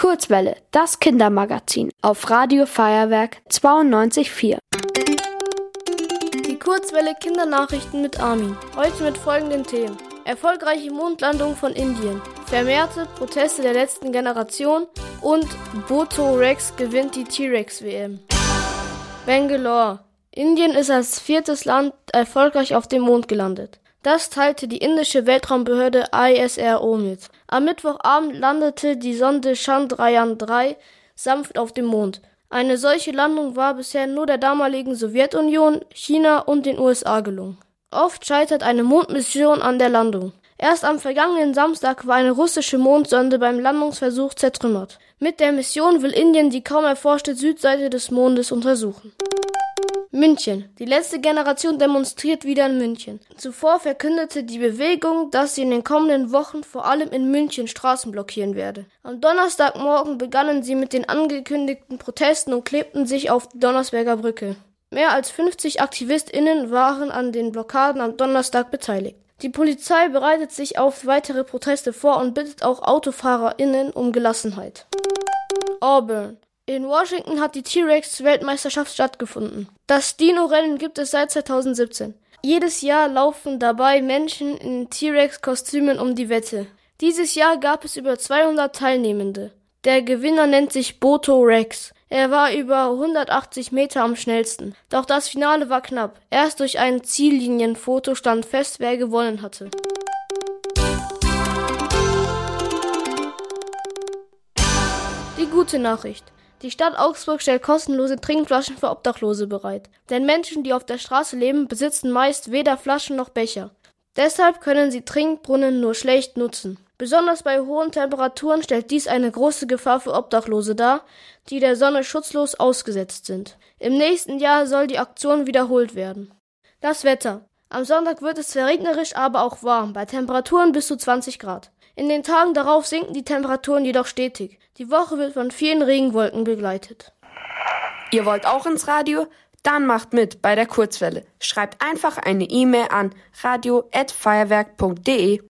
Kurzwelle, das Kindermagazin auf Radio Feuerwerk 92.4. Die Kurzwelle Kindernachrichten mit Armin. Heute mit folgenden Themen. Erfolgreiche Mondlandung von Indien, vermehrte Proteste der letzten Generation und Boto Rex gewinnt die T-Rex WM. Bangalore. Indien ist als viertes Land erfolgreich auf dem Mond gelandet. Das teilte die indische Weltraumbehörde ISRO mit. Am Mittwochabend landete die Sonde Chandrayaan 3 sanft auf dem Mond. Eine solche Landung war bisher nur der damaligen Sowjetunion, China und den USA gelungen. Oft scheitert eine Mondmission an der Landung. Erst am vergangenen Samstag war eine russische Mondsonde beim Landungsversuch zertrümmert. Mit der Mission will Indien die kaum erforschte Südseite des Mondes untersuchen. München. Die letzte Generation demonstriert wieder in München. Zuvor verkündete die Bewegung, dass sie in den kommenden Wochen vor allem in München Straßen blockieren werde. Am Donnerstagmorgen begannen sie mit den angekündigten Protesten und klebten sich auf die Donnersberger Brücke. Mehr als 50 AktivistInnen waren an den Blockaden am Donnerstag beteiligt. Die Polizei bereitet sich auf weitere Proteste vor und bittet auch AutofahrerInnen um Gelassenheit. Auburn. In Washington hat die T-Rex-Weltmeisterschaft stattgefunden. Das Dino-Rennen gibt es seit 2017. Jedes Jahr laufen dabei Menschen in T-Rex-Kostümen um die Wette. Dieses Jahr gab es über 200 Teilnehmende. Der Gewinner nennt sich Boto Rex. Er war über 180 Meter am schnellsten. Doch das Finale war knapp. Erst durch ein Ziellinienfoto stand fest, wer gewonnen hatte. Die gute Nachricht. Die Stadt Augsburg stellt kostenlose Trinkflaschen für Obdachlose bereit. Denn Menschen, die auf der Straße leben, besitzen meist weder Flaschen noch Becher. Deshalb können sie Trinkbrunnen nur schlecht nutzen. Besonders bei hohen Temperaturen stellt dies eine große Gefahr für Obdachlose dar, die der Sonne schutzlos ausgesetzt sind. Im nächsten Jahr soll die Aktion wiederholt werden. Das Wetter. Am Sonntag wird es zwar regnerisch, aber auch warm, bei Temperaturen bis zu 20 Grad. In den Tagen darauf sinken die Temperaturen jedoch stetig. Die Woche wird von vielen Regenwolken begleitet. Ihr wollt auch ins Radio? Dann macht mit bei der Kurzwelle. Schreibt einfach eine E-Mail an radio@feuerwerk.de.